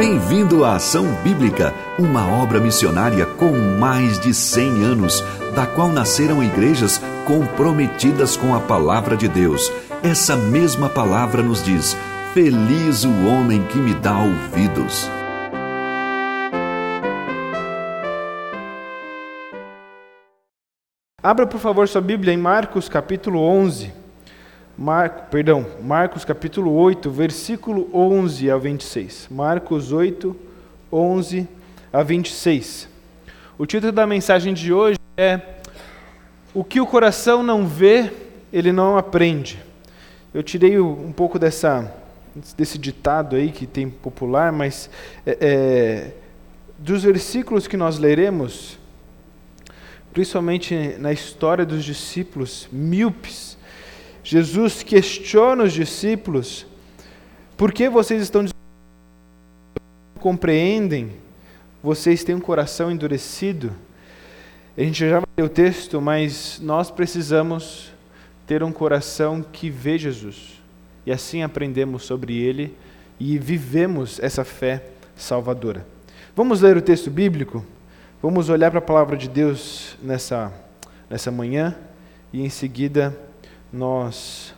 Bem-vindo à Ação Bíblica, uma obra missionária com mais de 100 anos, da qual nasceram igrejas comprometidas com a palavra de Deus. Essa mesma palavra nos diz: Feliz o homem que me dá ouvidos. Abra, por favor, sua Bíblia em Marcos capítulo 11. Marco, perdão, Marcos capítulo 8, versículo 11 a 26. Marcos 8, 11 a 26. O título da mensagem de hoje é O que o coração não vê, ele não aprende. Eu tirei um pouco dessa, desse ditado aí que tem popular, mas é, é, dos versículos que nós leremos, principalmente na história dos discípulos míopes, Jesus questiona os discípulos: por que vocês estão compreendem? Vocês têm um coração endurecido? A gente já vai ler o texto, mas nós precisamos ter um coração que vê Jesus. E assim aprendemos sobre ele e vivemos essa fé salvadora. Vamos ler o texto bíblico? Vamos olhar para a palavra de Deus nessa, nessa manhã e em seguida nós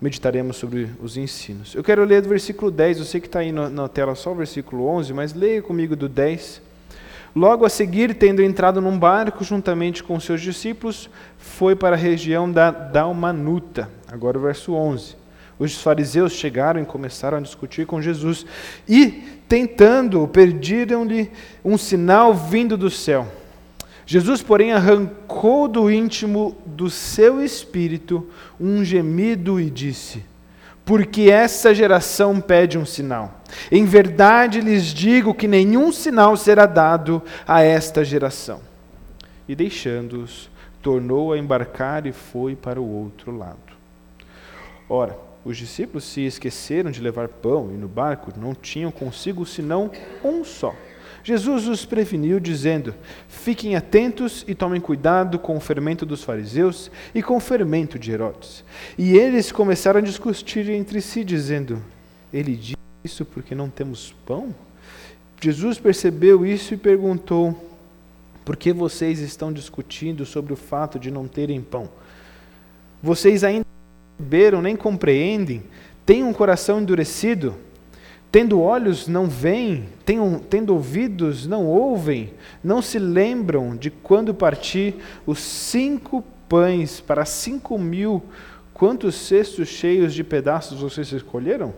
meditaremos sobre os ensinos. Eu quero ler do versículo 10, eu sei que está aí na tela só o versículo 11, mas leia comigo do 10. Logo a seguir, tendo entrado num barco juntamente com seus discípulos, foi para a região da Dalmanuta. Agora o verso 11. Os fariseus chegaram e começaram a discutir com Jesus e, tentando, pediram-lhe um sinal vindo do céu. Jesus, porém, arrancou do íntimo do seu espírito um gemido e disse: Porque essa geração pede um sinal. Em verdade lhes digo que nenhum sinal será dado a esta geração. E deixando-os, tornou a embarcar e foi para o outro lado. Ora, os discípulos se esqueceram de levar pão e no barco não tinham consigo senão um só. Jesus os preveniu, dizendo: Fiquem atentos e tomem cuidado com o fermento dos fariseus e com o fermento de Herodes. E eles começaram a discutir entre si, dizendo: Ele diz isso porque não temos pão? Jesus percebeu isso e perguntou: Por que vocês estão discutindo sobre o fato de não terem pão? Vocês ainda não perceberam nem compreendem? Têm um coração endurecido? Tendo olhos, não veem, tendo ouvidos, não ouvem, não se lembram de quando parti os cinco pães para cinco mil, quantos cestos cheios de pedaços vocês escolheram?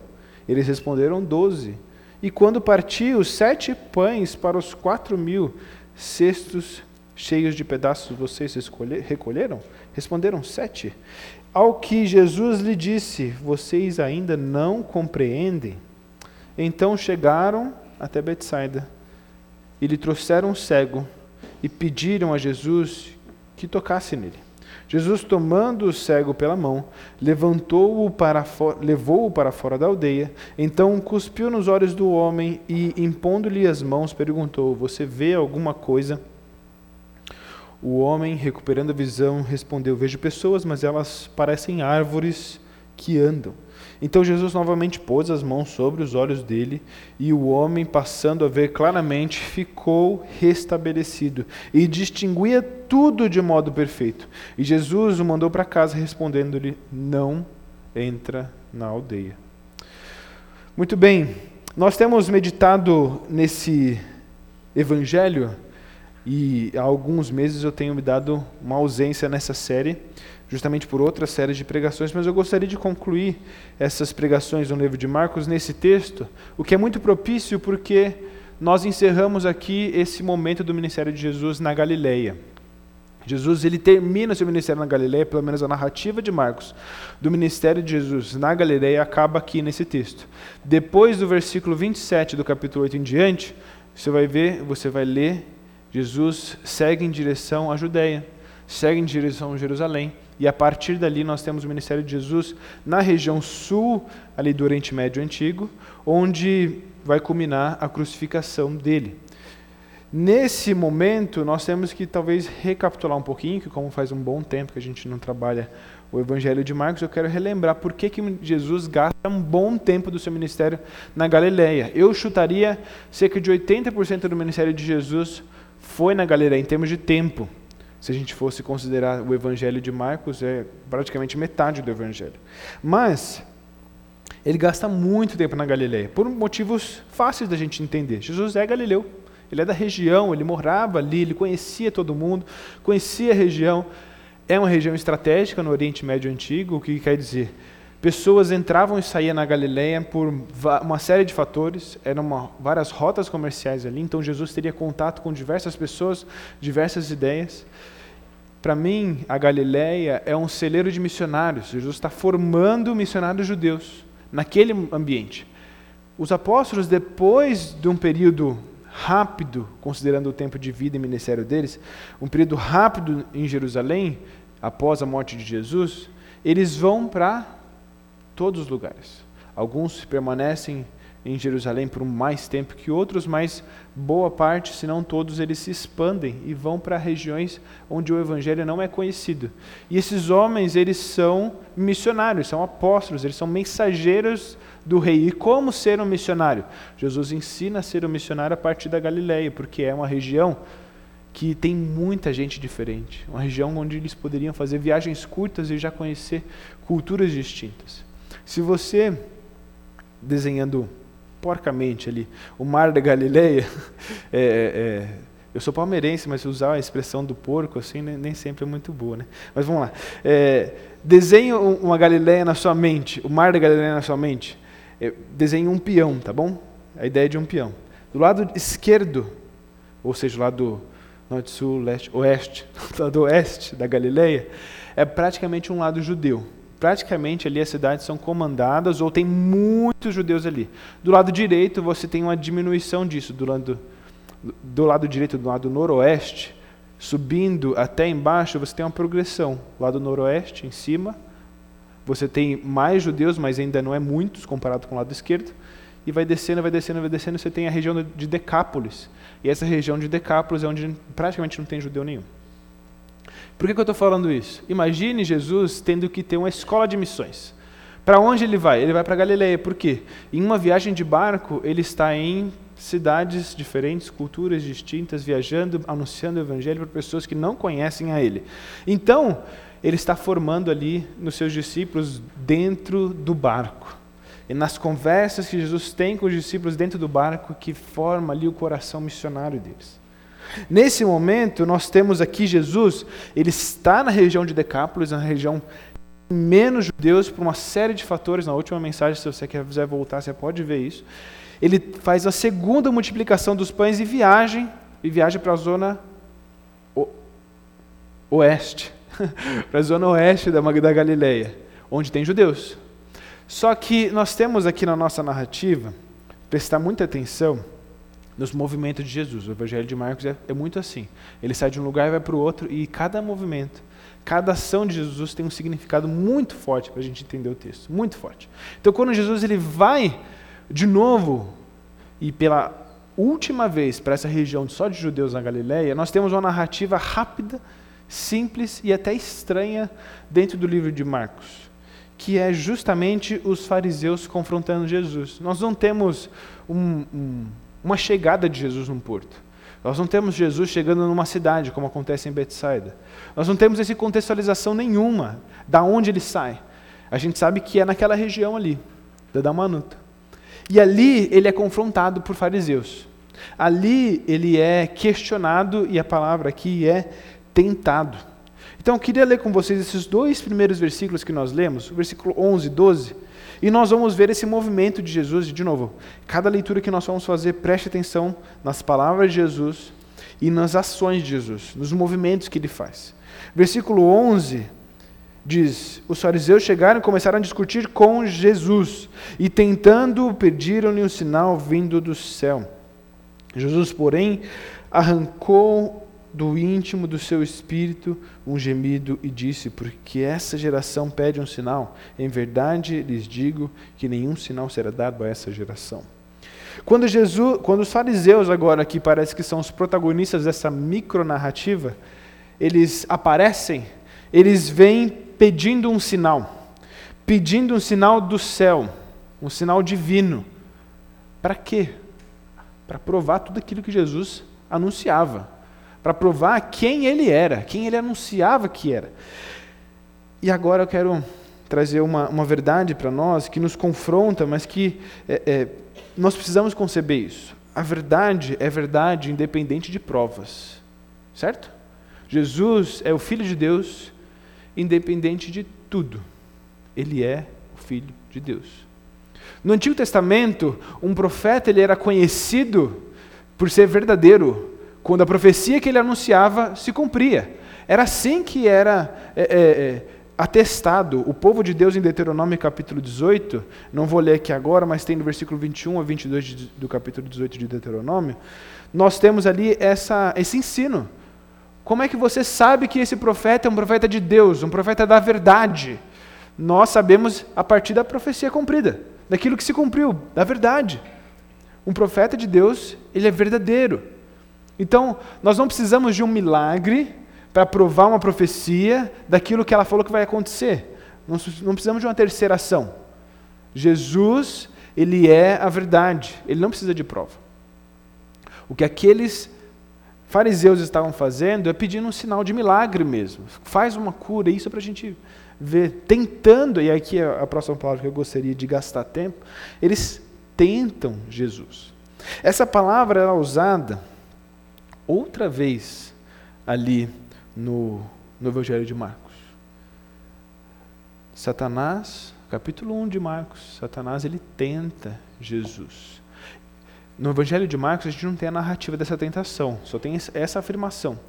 Eles responderam doze. E quando parti os sete pães para os quatro mil cestos cheios de pedaços vocês escolher, recolheram? Responderam sete. Ao que Jesus lhe disse: Vocês ainda não compreendem? Então chegaram até Betsaida e lhe trouxeram um cego e pediram a Jesus que tocasse nele. Jesus, tomando o cego pela mão, levantou-o para levou-o para fora da aldeia. Então cuspiu nos olhos do homem e, impondo-lhe as mãos, perguntou: Você vê alguma coisa? O homem, recuperando a visão, respondeu: Vejo pessoas, mas elas parecem árvores que andam. Então Jesus novamente pôs as mãos sobre os olhos dele, e o homem, passando a ver claramente, ficou restabelecido e distinguia tudo de modo perfeito. E Jesus o mandou para casa, respondendo-lhe: Não entra na aldeia. Muito bem, nós temos meditado nesse evangelho e há alguns meses eu tenho me dado uma ausência nessa série justamente por outras séries de pregações, mas eu gostaria de concluir essas pregações no livro de Marcos nesse texto, o que é muito propício porque nós encerramos aqui esse momento do ministério de Jesus na Galileia. Jesus ele termina seu ministério na Galileia, pelo menos a narrativa de Marcos do ministério de Jesus na Galileia acaba aqui nesse texto. Depois do versículo 27 do capítulo 8 em diante, você vai ver, você vai ler, Jesus segue em direção à Judéia, segue em direção a Jerusalém, e a partir dali nós temos o ministério de Jesus na região sul, ali do Oriente Médio Antigo, onde vai culminar a crucificação dele. Nesse momento, nós temos que talvez recapitular um pouquinho, que como faz um bom tempo que a gente não trabalha o Evangelho de Marcos, eu quero relembrar por que, que Jesus gasta um bom tempo do seu ministério na Galileia. Eu chutaria cerca de 80% do ministério de Jesus foi na Galileia, em termos de tempo. Se a gente fosse considerar o Evangelho de Marcos, é praticamente metade do Evangelho. Mas, ele gasta muito tempo na Galileia, por motivos fáceis da gente entender. Jesus é galileu, ele é da região, ele morava ali, ele conhecia todo mundo, conhecia a região é uma região estratégica no Oriente Médio Antigo, o que quer dizer? Pessoas entravam e saíam na Galileia por uma série de fatores, eram uma, várias rotas comerciais ali, então Jesus teria contato com diversas pessoas, diversas ideias. Para mim, a Galileia é um celeiro de missionários. Jesus está formando missionários judeus naquele ambiente. Os apóstolos, depois de um período rápido, considerando o tempo de vida e ministério deles, um período rápido em Jerusalém, após a morte de Jesus, eles vão para todos os lugares. Alguns permanecem em Jerusalém por mais tempo que outros, mas boa parte, se não todos, eles se expandem e vão para regiões onde o evangelho não é conhecido. E esses homens, eles são missionários, são apóstolos, eles são mensageiros do rei. E como ser um missionário? Jesus ensina a ser um missionário a partir da Galileia, porque é uma região que tem muita gente diferente, uma região onde eles poderiam fazer viagens curtas e já conhecer culturas distintas. Se você desenhando porcamente ali o mar da Galileia, é, é, eu sou palmeirense, mas usar a expressão do porco assim nem, nem sempre é muito boa, né? Mas vamos lá. É, desenhe uma Galileia na sua mente, o mar da Galileia na sua mente. É, desenhe um peão, tá bom? A ideia de um peão. Do lado esquerdo, ou seja, do lado norte, sul, leste, oeste, do oeste da Galileia, é praticamente um lado judeu. Praticamente ali as cidades são comandadas ou tem muitos judeus ali. Do lado direito você tem uma diminuição disso. Do lado, do lado direito, do lado noroeste, subindo até embaixo, você tem uma progressão. Do lado noroeste, em cima, você tem mais judeus, mas ainda não é muitos comparado com o lado esquerdo. E vai descendo, vai descendo, vai descendo, você tem a região de Decápolis, e essa região de Decápolis é onde praticamente não tem judeu nenhum. Por que, que eu estou falando isso? Imagine Jesus tendo que ter uma escola de missões. Para onde ele vai? Ele vai para Galileia. Por quê? Em uma viagem de barco, ele está em cidades diferentes, culturas distintas, viajando, anunciando o evangelho para pessoas que não conhecem a ele. Então, ele está formando ali nos seus discípulos dentro do barco. E nas conversas que Jesus tem com os discípulos dentro do barco, que forma ali o coração missionário deles. Nesse momento, nós temos aqui Jesus, ele está na região de Decápolis, na região menos judeus, por uma série de fatores. Na última mensagem, se você quiser voltar, você pode ver isso. Ele faz a segunda multiplicação dos pães e viagem, e viaja para a zona oeste, para a zona oeste da, da Galileia, onde tem judeus. Só que nós temos aqui na nossa narrativa, prestar muita atenção nos movimentos de Jesus. O Evangelho de Marcos é, é muito assim. Ele sai de um lugar e vai para o outro, e cada movimento, cada ação de Jesus tem um significado muito forte para a gente entender o texto. Muito forte. Então, quando Jesus ele vai de novo, e pela última vez para essa região só de judeus na Galileia, nós temos uma narrativa rápida, simples e até estranha dentro do livro de Marcos que é justamente os fariseus confrontando Jesus. Nós não temos um, um, uma chegada de Jesus num porto. Nós não temos Jesus chegando numa cidade, como acontece em Betsaida. Nós não temos essa contextualização nenhuma da onde ele sai. A gente sabe que é naquela região ali, da Damanuta. E ali ele é confrontado por fariseus. Ali ele é questionado e a palavra aqui é tentado. Então eu queria ler com vocês esses dois primeiros versículos que nós lemos, o versículo 11 e 12, e nós vamos ver esse movimento de Jesus. De novo, cada leitura que nós vamos fazer, preste atenção nas palavras de Jesus e nas ações de Jesus, nos movimentos que ele faz. Versículo 11 diz: Os fariseus chegaram e começaram a discutir com Jesus, e tentando pediram-lhe um sinal vindo do céu. Jesus, porém, arrancou do íntimo do seu espírito um gemido e disse: Porque essa geração pede um sinal. Em verdade lhes digo que nenhum sinal será dado a essa geração. Quando Jesus, quando os fariseus agora aqui parece que são os protagonistas dessa micronarrativa, eles aparecem, eles vêm pedindo um sinal, pedindo um sinal do céu, um sinal divino. Para quê? Para provar tudo aquilo que Jesus anunciava, para provar quem ele era, quem ele anunciava que era. E agora eu quero trazer uma, uma verdade para nós que nos confronta, mas que é, é, nós precisamos conceber isso. A verdade é verdade independente de provas, certo? Jesus é o Filho de Deus independente de tudo. Ele é o Filho de Deus. No Antigo Testamento, um profeta ele era conhecido por ser verdadeiro, quando a profecia que ele anunciava se cumpria. Era assim que era é, é, é atestado o povo de Deus em Deuteronômio capítulo 18, não vou ler aqui agora, mas tem no versículo 21 a 22 do capítulo 18 de Deuteronômio, nós temos ali essa, esse ensino. Como é que você sabe que esse profeta é um profeta de Deus, um profeta da verdade? Nós sabemos a partir da profecia cumprida, daquilo que se cumpriu, da verdade. Um profeta de Deus, ele é verdadeiro. Então, nós não precisamos de um milagre para provar uma profecia daquilo que ela falou que vai acontecer. Não, precisamos de uma terceira ação. Jesus, ele é a verdade, ele não precisa de prova. O que aqueles fariseus estavam fazendo é pedindo um sinal de milagre mesmo. Faz uma cura, isso é para a gente ver. Tentando, e aqui é a próxima palavra que eu gostaria de gastar tempo, eles tentam Jesus. Essa palavra é usada outra vez ali no, no Evangelho de Marcos. Satanás, capítulo 1 de Marcos, Satanás ele tenta Jesus. No Evangelho de Marcos a gente não tem a narrativa dessa tentação, só tem essa afirmação.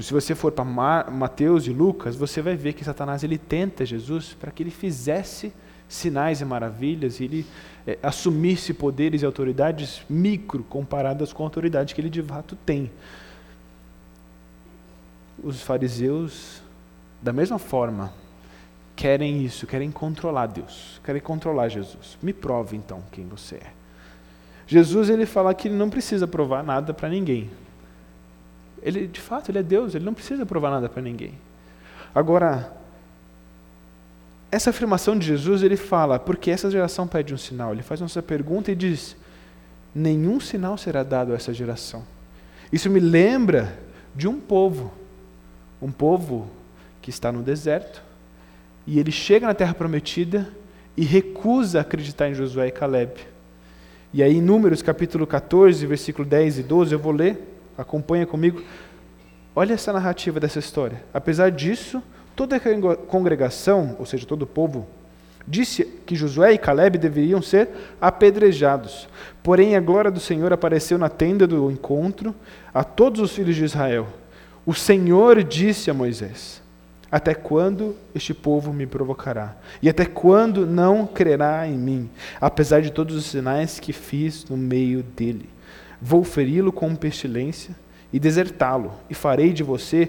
Se você for para Mateus e Lucas, você vai ver que Satanás ele tenta Jesus para que ele fizesse sinais e maravilhas e ele é, assumisse poderes e autoridades micro comparadas com a autoridade que ele de fato tem os fariseus, da mesma forma, querem isso, querem controlar Deus, querem controlar Jesus. Me prove então quem você é. Jesus ele fala que ele não precisa provar nada para ninguém. Ele, de fato, ele é Deus, ele não precisa provar nada para ninguém. Agora, essa afirmação de Jesus, ele fala, porque essa geração pede um sinal. Ele faz essa pergunta e diz: nenhum sinal será dado a essa geração. Isso me lembra de um povo um povo que está no deserto, e ele chega na terra prometida e recusa acreditar em Josué e Caleb. E aí, em Números capítulo 14, versículo 10 e 12, eu vou ler, acompanha comigo. Olha essa narrativa dessa história. Apesar disso, toda a congregação, ou seja, todo o povo, disse que Josué e Caleb deveriam ser apedrejados. Porém, a glória do Senhor apareceu na tenda do encontro a todos os filhos de Israel. O Senhor disse a Moisés: Até quando este povo me provocará? E até quando não crerá em mim, apesar de todos os sinais que fiz no meio dele? Vou feri-lo com pestilência e desertá-lo, e farei de você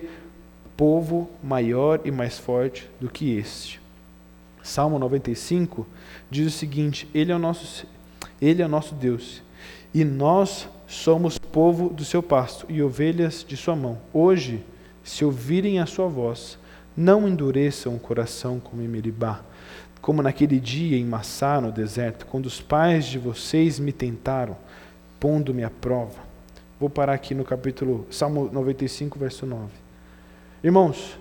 povo maior e mais forte do que este. Salmo 95 diz o seguinte: Ele é o nosso, ele é nosso Deus, e nós somos povo do seu pasto e ovelhas de sua mão. Hoje, se ouvirem a sua voz, não endureçam o coração como em Meribá, como naquele dia em Massá, no deserto, quando os pais de vocês me tentaram, pondo-me à prova. Vou parar aqui no capítulo Salmo 95, verso 9. Irmãos,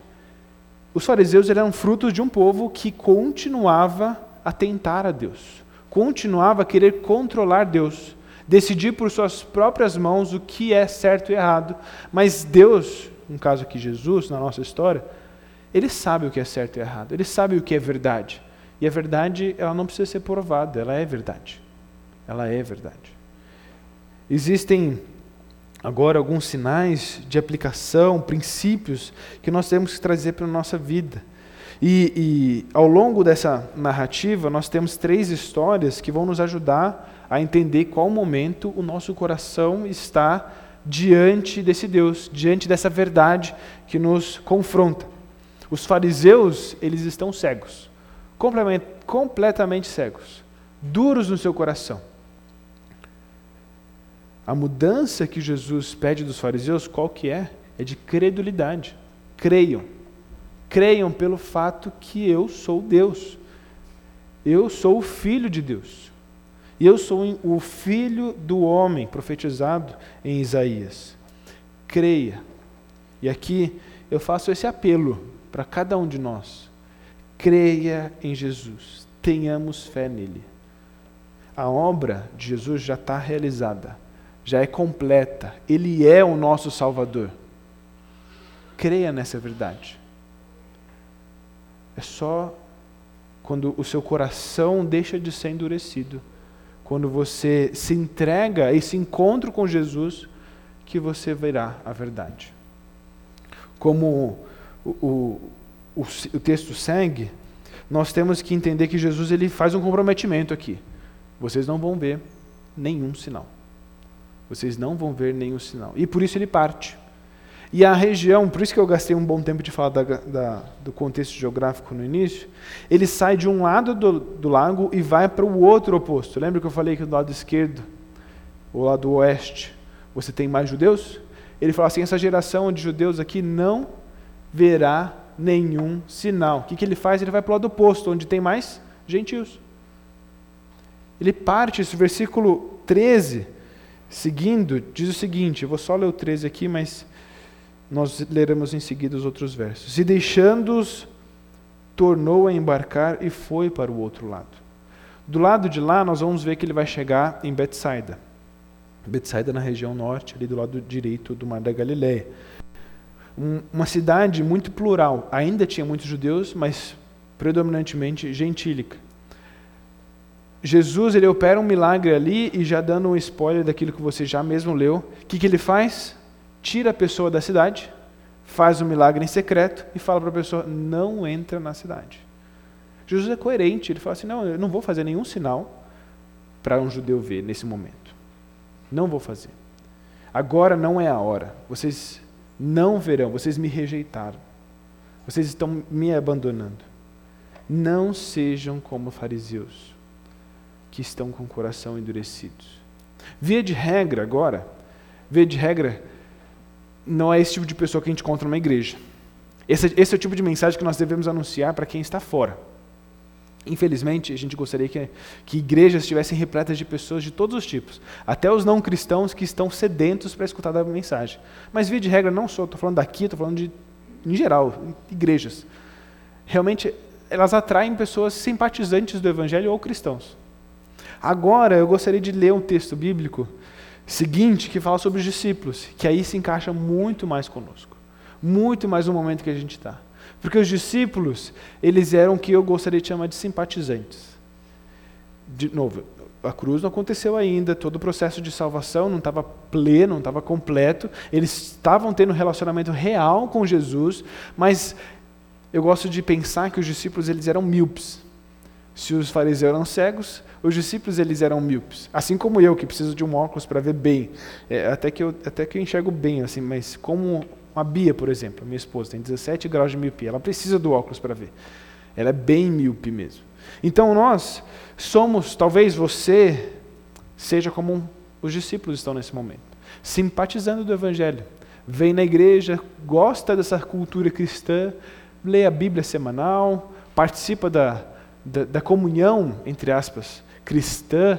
os fariseus eram frutos de um povo que continuava a tentar a Deus, continuava a querer controlar Deus decidir por suas próprias mãos o que é certo e errado. Mas Deus, no caso aqui Jesus, na nossa história, ele sabe o que é certo e errado, ele sabe o que é verdade. E a verdade, ela não precisa ser provada, ela é verdade. Ela é verdade. Existem agora alguns sinais de aplicação, princípios que nós temos que trazer para a nossa vida. E, e, ao longo dessa narrativa, nós temos três histórias que vão nos ajudar a entender qual momento o nosso coração está diante desse Deus, diante dessa verdade que nos confronta. Os fariseus, eles estão cegos, completamente cegos, duros no seu coração. A mudança que Jesus pede dos fariseus, qual que é? É de credulidade. Creiam. Creiam pelo fato que eu sou Deus. Eu sou o filho de Deus. E eu sou o filho do homem profetizado em Isaías. Creia. E aqui eu faço esse apelo para cada um de nós. Creia em Jesus. Tenhamos fé nele. A obra de Jesus já está realizada, já é completa. Ele é o nosso Salvador. Creia nessa verdade. É só quando o seu coração deixa de ser endurecido, quando você se entrega e se encontra com Jesus, que você verá a verdade. Como o, o, o, o texto segue, nós temos que entender que Jesus ele faz um comprometimento aqui. Vocês não vão ver nenhum sinal. Vocês não vão ver nenhum sinal. E por isso ele parte. E a região, por isso que eu gastei um bom tempo de falar da, da, do contexto geográfico no início, ele sai de um lado do, do lago e vai para o outro oposto. Lembra que eu falei que do lado esquerdo, o lado oeste, você tem mais judeus? Ele fala assim: essa geração de judeus aqui não verá nenhum sinal. O que, que ele faz? Ele vai para o lado oposto, onde tem mais gentios. Ele parte, esse versículo 13, seguindo, diz o seguinte: eu vou só ler o 13 aqui, mas nós leremos em seguida os outros versos. E deixando-os, tornou a embarcar e foi para o outro lado. Do lado de lá, nós vamos ver que ele vai chegar em Betsaida. Betsaida na região norte, ali do lado direito do Mar da Galileia. Um, uma cidade muito plural. Ainda tinha muitos judeus, mas predominantemente gentílica. Jesus ele opera um milagre ali e já dando um spoiler daquilo que você já mesmo leu, o que, que ele faz? tira a pessoa da cidade, faz um milagre em secreto e fala para a pessoa: não entra na cidade. Jesus é coerente, ele fala assim: não, eu não vou fazer nenhum sinal para um judeu ver nesse momento. Não vou fazer. Agora não é a hora. Vocês não verão, vocês me rejeitaram. Vocês estão me abandonando. Não sejam como fariseus, que estão com o coração endurecidos. Via de regra, agora, via de regra, não é esse tipo de pessoa que a gente encontra numa igreja. Esse, esse é o tipo de mensagem que nós devemos anunciar para quem está fora. Infelizmente, a gente gostaria que, que igrejas estivessem repletas de pessoas de todos os tipos, até os não cristãos que estão sedentos para escutar a mensagem. Mas, via de regra, não sou, estou falando daqui, estou falando de, em geral, igrejas. Realmente, elas atraem pessoas simpatizantes do Evangelho ou cristãos. Agora, eu gostaria de ler um texto bíblico seguinte que fala sobre os discípulos, que aí se encaixa muito mais conosco, muito mais no momento que a gente está. Porque os discípulos, eles eram o que eu gostaria de chamar de simpatizantes. De novo, a cruz não aconteceu ainda, todo o processo de salvação não estava pleno, não estava completo. Eles estavam tendo um relacionamento real com Jesus, mas eu gosto de pensar que os discípulos eles eram míopes. Se os fariseus eram cegos, os discípulos eles eram míopes, assim como eu que preciso de um óculos para ver bem, é, até que eu até que eu enxergo bem assim, mas como a Bia, por exemplo, minha esposa tem 17 graus de miopia, ela precisa do óculos para ver. Ela é bem míope mesmo. Então nós somos, talvez você seja como um, os discípulos estão nesse momento, simpatizando do evangelho. Vem na igreja, gosta dessa cultura cristã, lê a Bíblia semanal, participa da, da, da comunhão, entre aspas, cristã,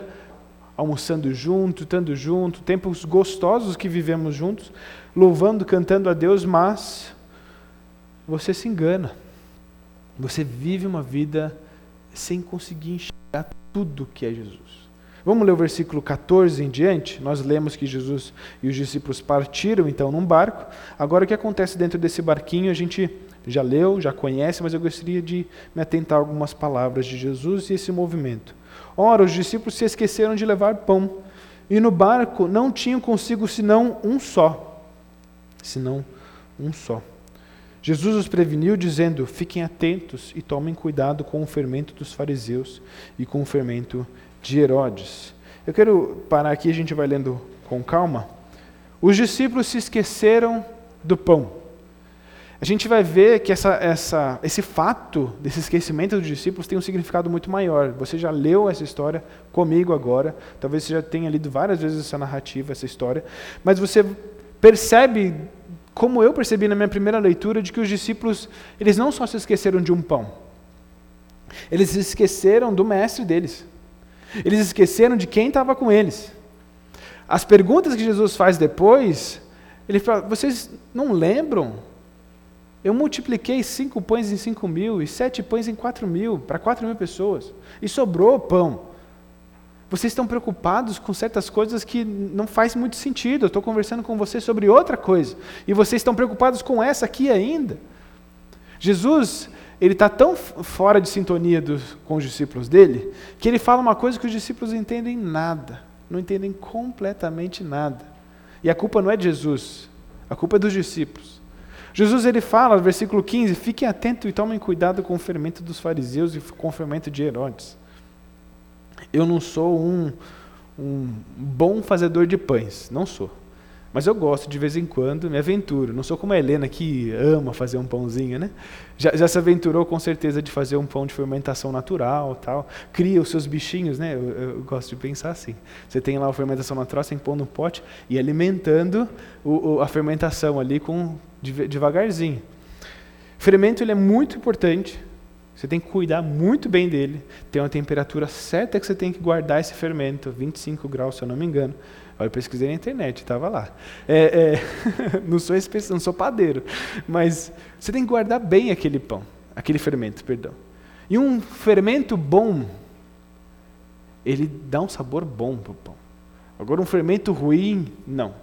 almoçando junto, estando junto, tempos gostosos que vivemos juntos, louvando, cantando a Deus, mas você se engana. Você vive uma vida sem conseguir enxergar tudo que é Jesus. Vamos ler o versículo 14 em diante? Nós lemos que Jesus e os discípulos partiram então num barco. Agora o que acontece dentro desse barquinho a gente já leu, já conhece, mas eu gostaria de me atentar a algumas palavras de Jesus e esse movimento. Ora, os discípulos se esqueceram de levar pão, e no barco não tinham consigo senão um só. Senão um só. Jesus os preveniu, dizendo: Fiquem atentos e tomem cuidado com o fermento dos fariseus e com o fermento de Herodes. Eu quero parar aqui, a gente vai lendo com calma. Os discípulos se esqueceram do pão a gente vai ver que essa, essa, esse fato desse esquecimento dos discípulos tem um significado muito maior. Você já leu essa história comigo agora, talvez você já tenha lido várias vezes essa narrativa, essa história, mas você percebe Como eu percebi na minha primeira leitura de que os discípulos, eles não só se esqueceram de um pão, eles se esqueceram do mestre deles. Eles esqueceram de quem estava com eles. As perguntas que Jesus faz depois, ele fala: vocês não lembram? Eu multipliquei cinco pães em cinco mil e sete pães em quatro mil, para quatro mil pessoas. E sobrou pão. Vocês estão preocupados com certas coisas que não faz muito sentido. Eu estou conversando com vocês sobre outra coisa. E vocês estão preocupados com essa aqui ainda. Jesus, ele está tão fora de sintonia dos, com os discípulos dele, que ele fala uma coisa que os discípulos entendem nada. Não entendem completamente nada. E a culpa não é de Jesus. A culpa é dos discípulos. Jesus ele fala, versículo 15: Fiquem atentos e tomem cuidado com o fermento dos fariseus e com o fermento de Herodes. Eu não sou um, um bom fazedor de pães, não sou. Mas eu gosto de vez em quando, me aventuro. Não sou como a Helena que ama fazer um pãozinho, né? Já, já se aventurou com certeza de fazer um pão de fermentação natural, tal. Cria os seus bichinhos, né? Eu, eu gosto de pensar assim. Você tem lá a fermentação natural, você tem no pote e alimentando o, o, a fermentação ali com devagarzinho. Fermento ele é muito importante você tem que cuidar muito bem dele. Tem uma temperatura certa que você tem que guardar esse fermento, 25 graus, se eu não me engano. Eu pesquisei na internet, estava lá. É, é, não, sou especi... não sou padeiro, mas você tem que guardar bem aquele pão, aquele fermento, perdão. E um fermento bom, ele dá um sabor bom para o pão. Agora, um fermento ruim, não.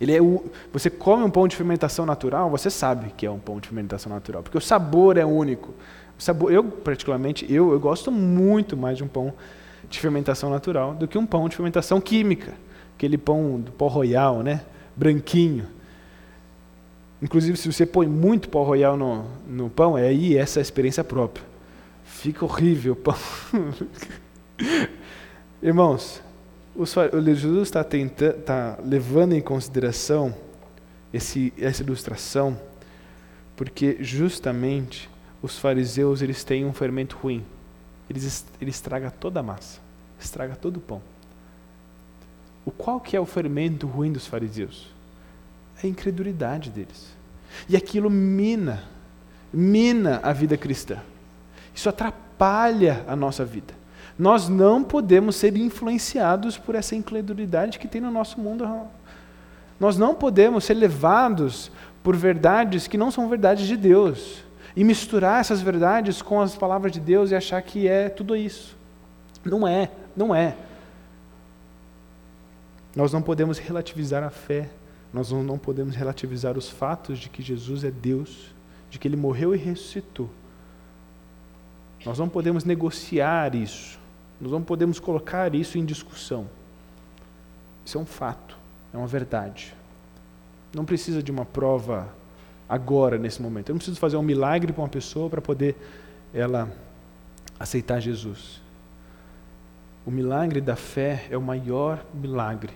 Ele é o, você come um pão de fermentação natural, você sabe que é um pão de fermentação natural, porque o sabor é único. Sabor, eu, particularmente, eu, eu gosto muito mais de um pão de fermentação natural do que um pão de fermentação química. Aquele pão do pó royal, né? branquinho. Inclusive, se você põe muito pó royal no, no pão, é aí essa é a experiência própria. Fica horrível o pão. Irmãos, o Jesus está tá levando em consideração esse, essa ilustração, porque justamente os fariseus eles têm um fermento ruim. Eles, ele estraga toda a massa, estraga todo o pão. O qual que é o fermento ruim dos fariseus? É a incredulidade deles. E aquilo mina, mina a vida cristã. Isso atrapalha a nossa vida. Nós não podemos ser influenciados por essa incredulidade que tem no nosso mundo. Nós não podemos ser levados por verdades que não são verdades de Deus e misturar essas verdades com as palavras de Deus e achar que é tudo isso. Não é, não é. Nós não podemos relativizar a fé, nós não podemos relativizar os fatos de que Jesus é Deus, de que ele morreu e ressuscitou. Nós não podemos negociar isso, nós não podemos colocar isso em discussão. Isso é um fato, é uma verdade. Não precisa de uma prova agora, nesse momento. Eu não preciso fazer um milagre para uma pessoa para poder ela aceitar Jesus. O milagre da fé é o maior milagre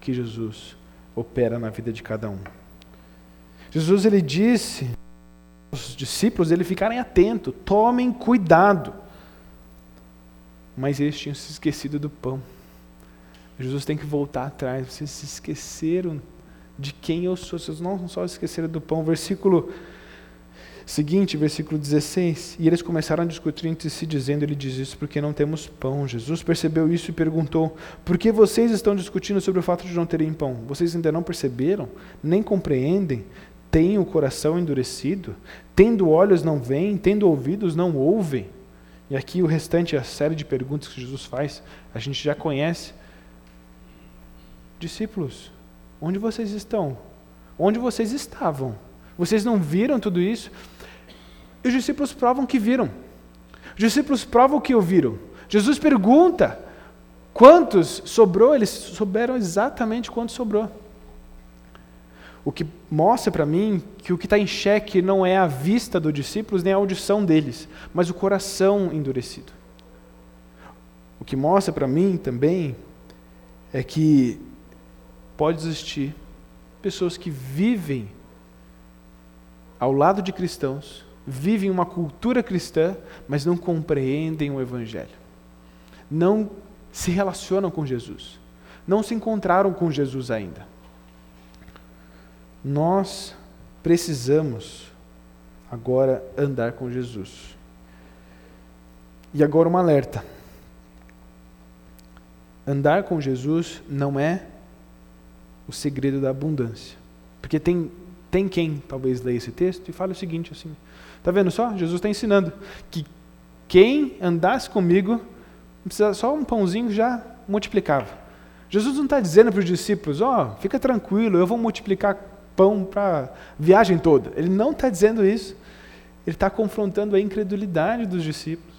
que Jesus opera na vida de cada um. Jesus ele disse aos discípulos ele ficarem atentos, tomem cuidado. Mas eles tinham se esquecido do pão. Jesus tem que voltar atrás. Vocês se esqueceram de quem eu sou. Vocês não só esqueceram do pão. Versículo seguinte, versículo 16. E eles começaram a discutir entre si, dizendo: Ele diz isso porque não temos pão. Jesus percebeu isso e perguntou: Por que vocês estão discutindo sobre o fato de não terem pão? Vocês ainda não perceberam? Nem compreendem? Têm o coração endurecido? Tendo olhos não veem? Tendo ouvidos não ouvem? E aqui o restante, a série de perguntas que Jesus faz, a gente já conhece. Discípulos, Onde vocês estão? Onde vocês estavam? Vocês não viram tudo isso? E os discípulos provam que viram. Os discípulos provam que ouviram. Jesus pergunta: quantos sobrou? Eles souberam exatamente quanto sobrou. O que mostra para mim que o que está em xeque não é a vista dos discípulos nem a audição deles, mas o coração endurecido. O que mostra para mim também é que pode existir pessoas que vivem ao lado de cristãos, vivem uma cultura cristã, mas não compreendem o Evangelho. Não se relacionam com Jesus. Não se encontraram com Jesus ainda. Nós precisamos agora andar com Jesus. E agora um alerta. Andar com Jesus não é o segredo da abundância. Porque tem, tem quem talvez leia esse texto e fale o seguinte assim: Está vendo só? Jesus está ensinando que quem andasse comigo, precisa só um pãozinho já multiplicava. Jesus não está dizendo para os discípulos: Ó, oh, fica tranquilo, eu vou multiplicar pão para viagem toda. Ele não está dizendo isso. Ele está confrontando a incredulidade dos discípulos.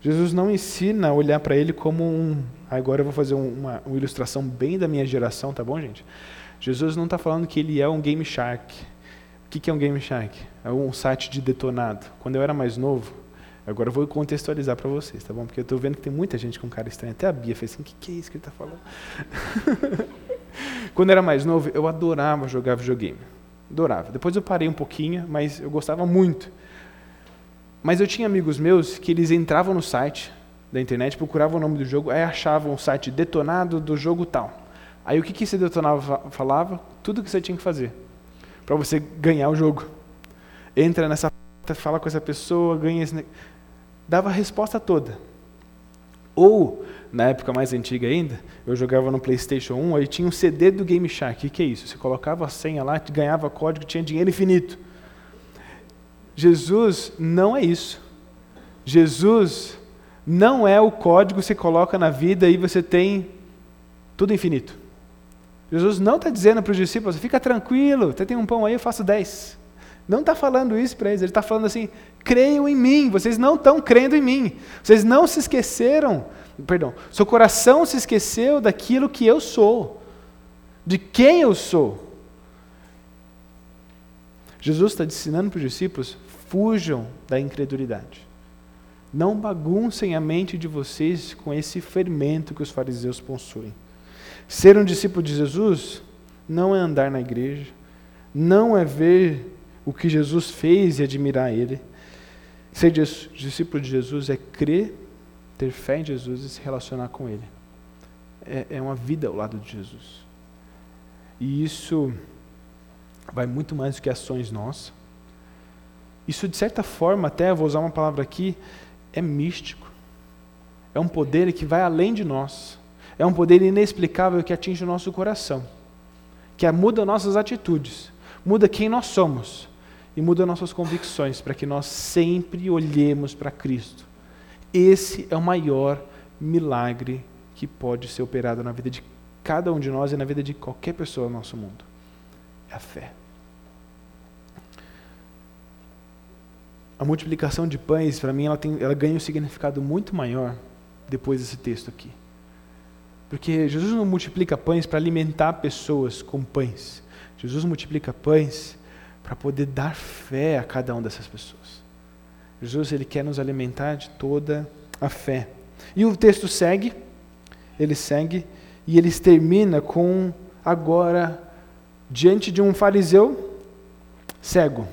Jesus não ensina a olhar para ele como um. Agora eu vou fazer uma, uma, ilustração bem da minha geração, tá bom, gente? Jesus não está falando que ele é um Game Shark. O que, que é um Game Shark? É um site de detonado. Quando eu era mais novo, agora eu vou contextualizar para vocês, tá bom? Porque eu estou vendo que tem muita gente com cara estranho. Até a Bia fez assim: o que, que é isso que ele está falando? Quando era mais novo, eu adorava jogar videogame. Adorava. Depois eu parei um pouquinho, mas eu gostava muito. Mas eu tinha amigos meus que eles entravam no site da internet, procuravam o nome do jogo, aí achavam o site detonado do jogo tal. Aí o que, que esse detonado falava? Tudo que você tinha que fazer para você ganhar o jogo. Entra nessa fala com essa pessoa, ganha esse... Dava a resposta toda. Ou, na época mais antiga ainda, eu jogava no PlayStation 1, aí tinha um CD do Game Shark. O que, é isso? Você colocava a senha lá, ganhava código, tinha dinheiro infinito. Jesus não é isso. Jesus não é o código que você coloca na vida e você tem tudo infinito. Jesus não está dizendo para os discípulos, fica tranquilo, você tem um pão aí, eu faço dez. Não está falando isso para eles, ele está falando assim, creiam em mim, vocês não estão crendo em mim. Vocês não se esqueceram, perdão, seu coração se esqueceu daquilo que eu sou, de quem eu sou. Jesus está ensinando para os discípulos: fujam da incredulidade. Não baguncem a mente de vocês com esse fermento que os fariseus possuem. Ser um discípulo de Jesus não é andar na igreja, não é ver o que Jesus fez e admirar Ele. Ser discípulo de Jesus é crer, ter fé em Jesus e se relacionar com Ele. É, é uma vida ao lado de Jesus. E isso vai muito mais do que ações nossas. Isso, de certa forma, até vou usar uma palavra aqui, é místico. É um poder que vai além de nós. É um poder inexplicável que atinge o nosso coração, que muda nossas atitudes, muda quem nós somos e muda nossas convicções, para que nós sempre olhemos para Cristo. Esse é o maior milagre que pode ser operado na vida de cada um de nós e na vida de qualquer pessoa no nosso mundo. É a fé. A multiplicação de pães, para mim, ela, tem, ela ganha um significado muito maior depois desse texto aqui. Porque Jesus não multiplica pães para alimentar pessoas com pães. Jesus multiplica pães para poder dar fé a cada uma dessas pessoas. Jesus ele quer nos alimentar de toda a fé. E o texto segue, ele segue e ele termina com agora diante de um fariseu cego,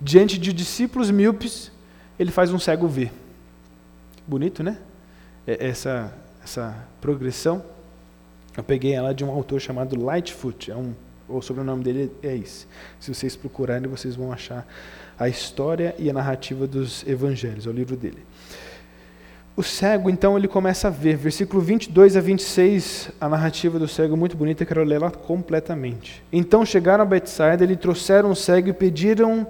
diante de discípulos míopes, ele faz um cego ver. Bonito, né? É, essa essa progressão. Eu peguei ela de um autor chamado Lightfoot, é um o sobrenome dele é esse. Se vocês procurarem, vocês vão achar a história e a narrativa dos evangelhos, é o livro dele. O cego, então, ele começa a ver. Versículo 22 a 26, a narrativa do cego é muito bonita, quero lê-la completamente. Então chegaram a Betsaida, lhe trouxeram o cego e pediram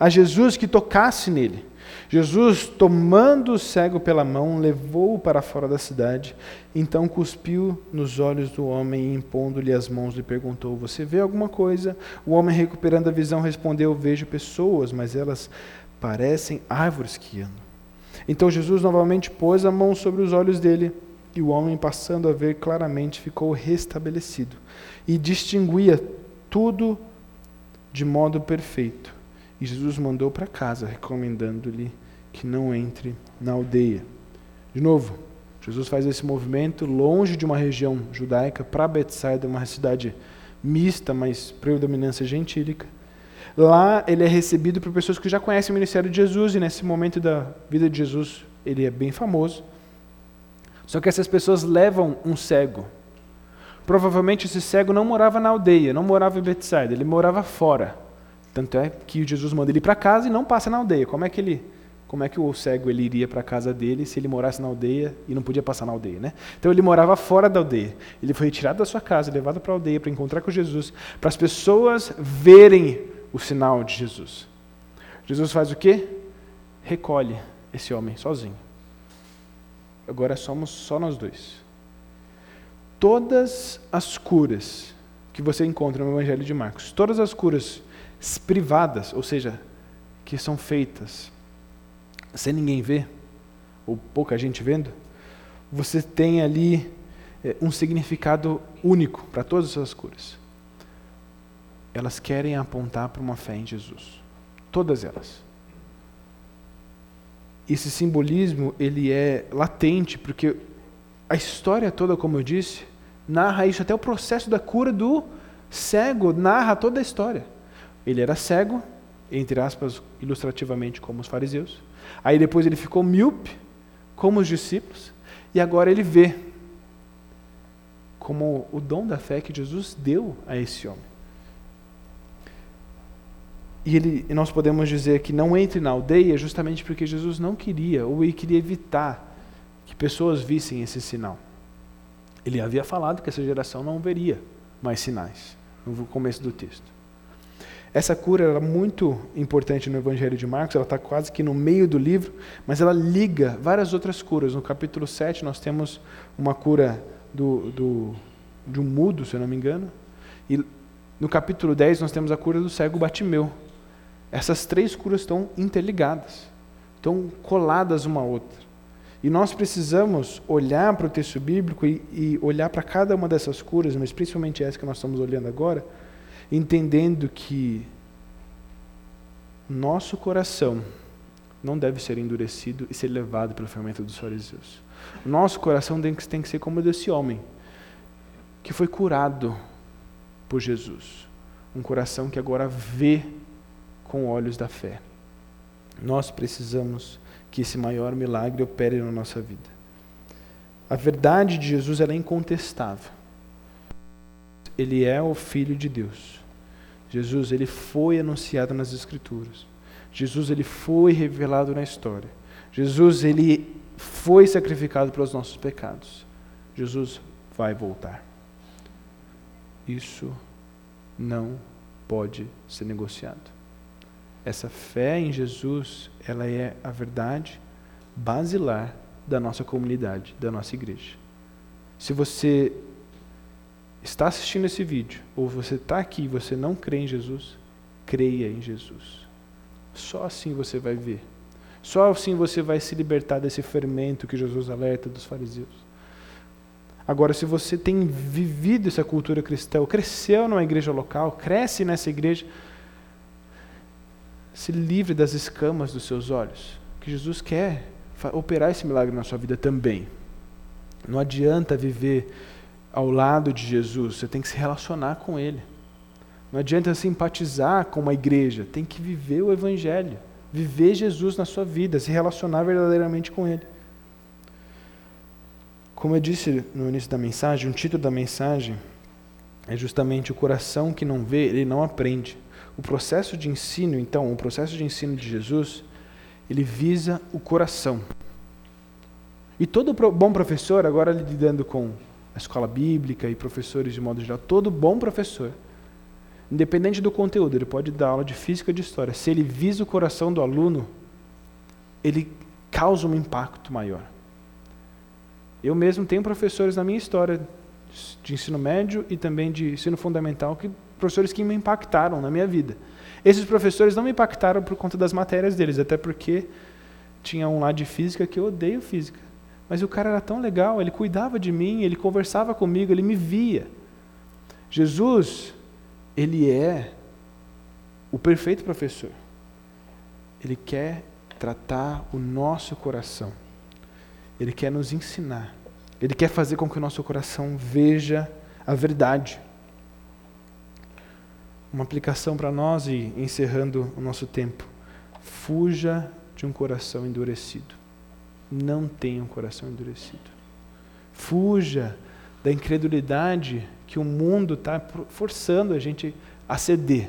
a Jesus que tocasse nele. Jesus, tomando o cego pela mão, levou-o para fora da cidade. Então cuspiu nos olhos do homem e, impondo-lhe as mãos, lhe perguntou: Você vê alguma coisa? O homem, recuperando a visão, respondeu: Vejo pessoas, mas elas parecem árvores que andam. Então Jesus novamente pôs a mão sobre os olhos dele, e o homem, passando a ver claramente, ficou restabelecido e distinguia tudo de modo perfeito. E Jesus mandou para casa, recomendando-lhe que não entre na aldeia. De novo, Jesus faz esse movimento longe de uma região judaica para Betsaida, uma cidade mista, mas predominância gentílica. Lá ele é recebido por pessoas que já conhecem o ministério de Jesus e nesse momento da vida de Jesus ele é bem famoso. Só que essas pessoas levam um cego Provavelmente esse cego não morava na aldeia, não morava em Betsaida, ele morava fora. Tanto é que Jesus manda ele para casa e não passa na aldeia. Como é que ele, como é que o cego ele iria para a casa dele se ele morasse na aldeia e não podia passar na aldeia, né? Então ele morava fora da aldeia. Ele foi retirado da sua casa, levado para a aldeia para encontrar com Jesus, para as pessoas verem o sinal de Jesus. Jesus faz o quê? Recolhe esse homem sozinho. Agora somos só nós dois. Todas as curas que você encontra no Evangelho de Marcos, todas as curas privadas, ou seja, que são feitas sem ninguém ver, ou pouca gente vendo, você tem ali é, um significado único para todas essas curas. Elas querem apontar para uma fé em Jesus. Todas elas. Esse simbolismo, ele é latente, porque a história toda, como eu disse, narra isso, até o processo da cura do cego narra toda a história. Ele era cego, entre aspas, ilustrativamente, como os fariseus. Aí depois ele ficou míope, como os discípulos. E agora ele vê como o dom da fé que Jesus deu a esse homem. E, ele, e nós podemos dizer que não entre na aldeia justamente porque Jesus não queria, ou ele queria evitar que pessoas vissem esse sinal. Ele havia falado que essa geração não veria mais sinais, no começo do texto. Essa cura era muito importante no Evangelho de Marcos, ela está quase que no meio do livro, mas ela liga várias outras curas. No capítulo 7, nós temos uma cura do, do, de um mudo, se eu não me engano, e no capítulo 10 nós temos a cura do cego Batimeu. Essas três curas estão interligadas, estão coladas uma à outra. E nós precisamos olhar para o texto bíblico e, e olhar para cada uma dessas curas, mas principalmente essa que nós estamos olhando agora, entendendo que nosso coração não deve ser endurecido e ser levado pela ferramenta dos fariseus. Nosso coração tem que, tem que ser como o desse homem, que foi curado por Jesus. Um coração que agora vê com olhos da fé. Nós precisamos que esse maior milagre opere na nossa vida. A verdade de Jesus é incontestável. Ele é o Filho de Deus. Jesus ele foi anunciado nas Escrituras. Jesus ele foi revelado na história. Jesus ele foi sacrificado pelos nossos pecados. Jesus vai voltar. Isso não pode ser negociado. Essa fé em Jesus, ela é a verdade basilar da nossa comunidade, da nossa igreja. Se você está assistindo esse vídeo, ou você está aqui e você não crê em Jesus, creia em Jesus. Só assim você vai ver. Só assim você vai se libertar desse fermento que Jesus alerta dos fariseus. Agora, se você tem vivido essa cultura cristã, cresceu numa igreja local, cresce nessa igreja, se livre das escamas dos seus olhos, que Jesus quer operar esse milagre na sua vida também. Não adianta viver ao lado de Jesus, você tem que se relacionar com Ele. Não adianta simpatizar com uma igreja, tem que viver o Evangelho, viver Jesus na sua vida, se relacionar verdadeiramente com Ele. Como eu disse no início da mensagem, o título da mensagem é justamente o coração que não vê, ele não aprende. O processo de ensino, então, o processo de ensino de Jesus, ele visa o coração. E todo bom professor, agora lidando com a escola bíblica e professores de modo geral, todo bom professor, independente do conteúdo, ele pode dar aula de física ou de história. Se ele visa o coração do aluno, ele causa um impacto maior. Eu mesmo tenho professores na minha história de ensino médio e também de ensino fundamental, que professores que me impactaram na minha vida. Esses professores não me impactaram por conta das matérias deles, até porque tinha um lá de física que eu odeio física. Mas o cara era tão legal, ele cuidava de mim, ele conversava comigo, ele me via. Jesus, ele é o perfeito professor. Ele quer tratar o nosso coração. Ele quer nos ensinar. Ele quer fazer com que o nosso coração veja a verdade. Uma aplicação para nós e encerrando o nosso tempo. Fuja de um coração endurecido não tenha um coração endurecido. Fuja da incredulidade que o mundo está forçando a gente a ceder.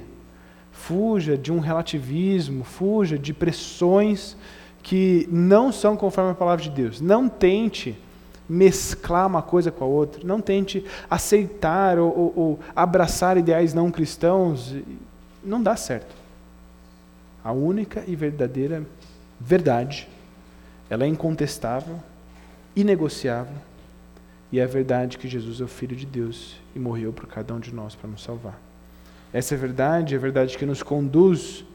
Fuja de um relativismo, fuja de pressões que não são conforme a palavra de Deus. Não tente mesclar uma coisa com a outra. Não tente aceitar ou, ou, ou abraçar ideais não cristãos. Não dá certo. A única e verdadeira verdade, ela é incontestável, inegociável, e é a verdade que Jesus é o Filho de Deus e morreu por cada um de nós para nos salvar. Essa é verdade, é a verdade que nos conduz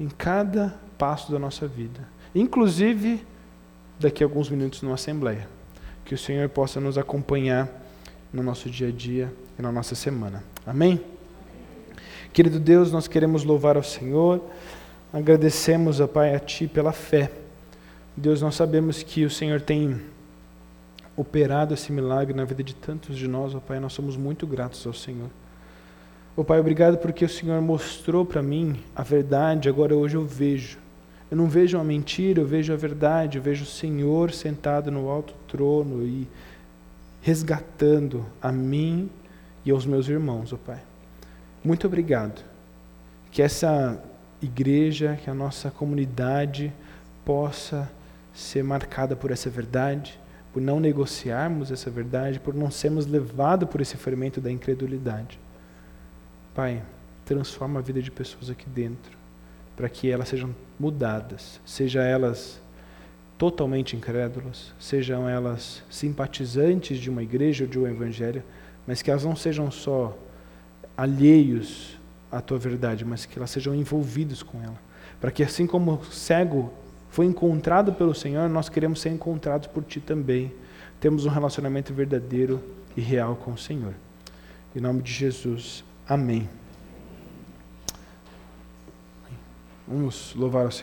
em cada passo da nossa vida, inclusive daqui a alguns minutos numa assembleia. Que o Senhor possa nos acompanhar no nosso dia a dia e na nossa semana. Amém? Querido Deus, nós queremos louvar ao Senhor, agradecemos, ó Pai, a Ti pela fé. Deus, nós sabemos que o Senhor tem operado esse milagre na vida de tantos de nós, ó Pai, nós somos muito gratos ao Senhor. Ó Pai, obrigado porque o Senhor mostrou para mim a verdade, agora hoje eu vejo. Eu não vejo uma mentira, eu vejo a verdade, eu vejo o Senhor sentado no alto trono e resgatando a mim e aos meus irmãos, ó Pai. Muito obrigado. Que essa igreja, que a nossa comunidade possa ser marcada por essa verdade, por não negociarmos essa verdade, por não sermos levados por esse fermento da incredulidade. Pai, transforma a vida de pessoas aqui dentro para que elas sejam mudadas, seja elas totalmente incrédulas, sejam elas simpatizantes de uma igreja ou de um evangelho, mas que elas não sejam só alheios à tua verdade, mas que elas sejam envolvidos com ela. Para que assim como o cego foi encontrado pelo Senhor, nós queremos ser encontrados por ti também. Temos um relacionamento verdadeiro e real com o Senhor. Em nome de Jesus. Amém. Vamos louvar o Senhor.